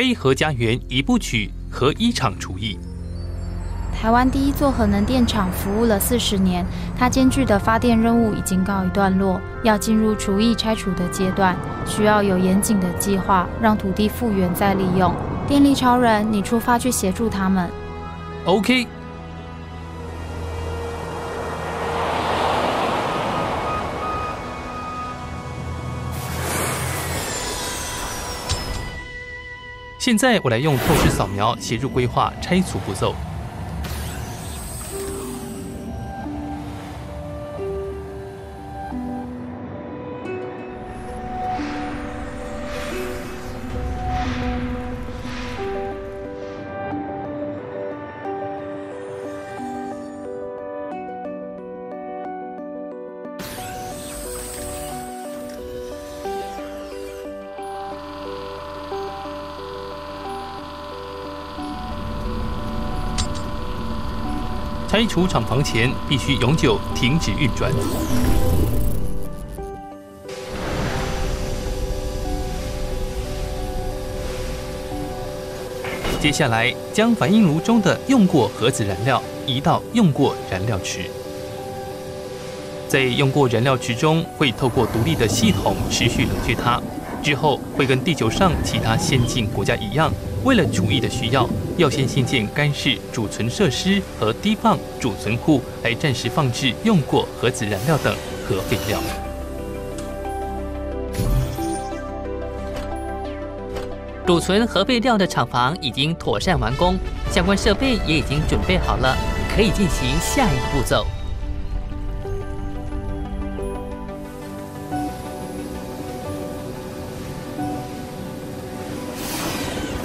非核家园一部曲和一场厨艺。台湾第一座核能电厂服务了四十年，它艰巨的发电任务已经告一段落，要进入厨艺拆除的阶段，需要有严谨的计划，让土地复原再利用。电力超人，你出发去协助他们。OK。现在我来用透视扫描协助规划拆除步骤。拆除厂房前必须永久停止运转。接下来，将反应炉中的用过核子燃料移到用过燃料池。在用过燃料池中，会透过独立的系统持续冷却它。之后，会跟地球上其他先进国家一样。为了主义的需要，要先新建干式储存设施和低放储存库，来暂时放置用过核子燃料等核废料。储存核废料的厂房已经妥善完工，相关设备也已经准备好了，可以进行下一个步骤。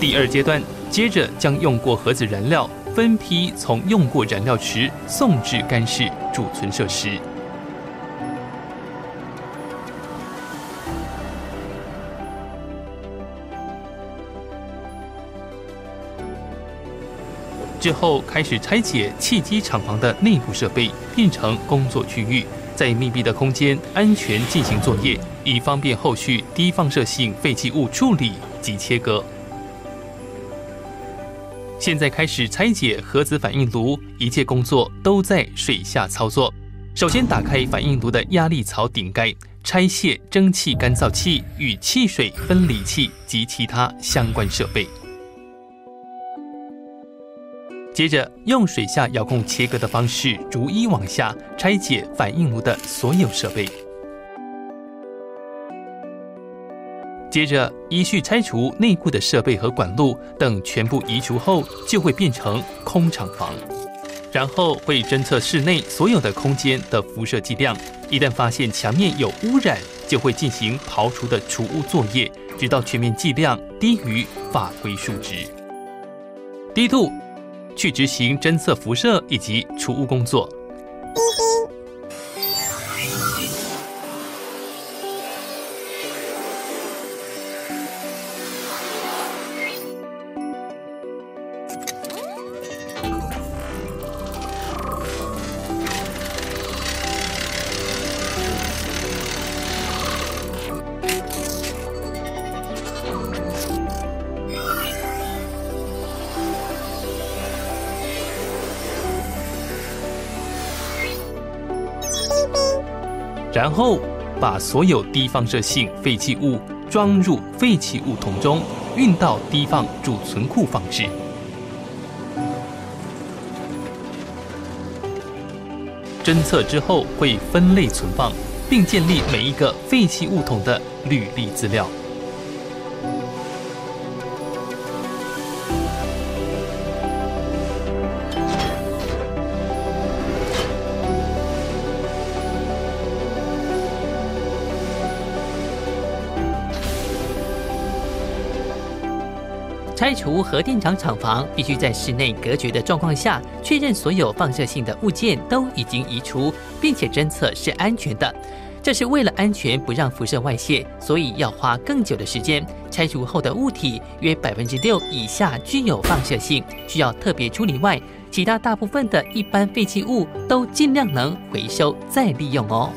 第二阶段，接着将用过核子燃料分批从用过燃料池送至干式储存设施。之后开始拆解汽机厂房的内部设备，变成工作区域，在密闭的空间安全进行作业，以方便后续低放射性废弃物处理及切割。现在开始拆解核子反应炉，一切工作都在水下操作。首先打开反应炉的压力槽顶盖，拆卸蒸汽干燥器与汽水分离器及其他相关设备。接着用水下遥控切割的方式，逐一往下拆解反应炉的所有设备。接着依序拆除内部的设备和管路等，全部移除后就会变成空厂房。然后会侦测室内所有的空间的辐射剂量，一旦发现墙面有污染，就会进行刨除的除污作业，直到全面剂量低于法规数值。D two 去执行侦测辐射以及除污工作。然后把所有低放射性废弃物装入废弃物桶中，运到低放储存库放置。侦测之后会分类存放，并建立每一个废弃物桶的履历资料。拆除核电厂厂房，必须在室内隔绝的状况下，确认所有放射性的物件都已经移除，并且侦测是安全的。这是为了安全，不让辐射外泄，所以要花更久的时间。拆除后的物体约百分之六以下具有放射性，需要特别处理外，其他大部分的一般废弃物都尽量能回收再利用哦。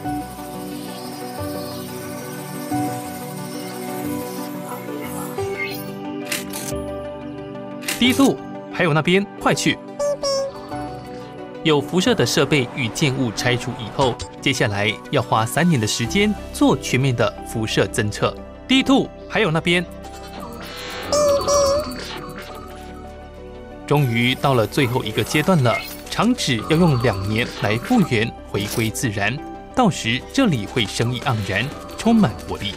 第一度，还有那边，快去！有辐射的设备与建物拆除以后，接下来要花三年的时间做全面的辐射侦测。第一度，还有那边，终于到了最后一个阶段了。厂址要用两年来复原，回归自然。到时这里会生意盎然，充满活力。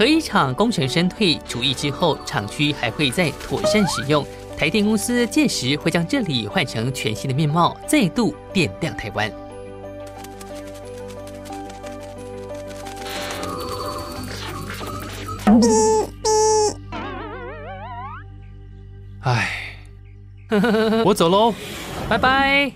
核一厂功成身退，除役之后，厂区还会再妥善使用。台电公司届时会将这里换成全新的面貌，再度点亮台湾。唉，我走喽。拜拜。